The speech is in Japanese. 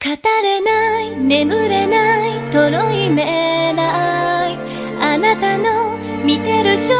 語れない眠れないとろいめない。あなたの見てる正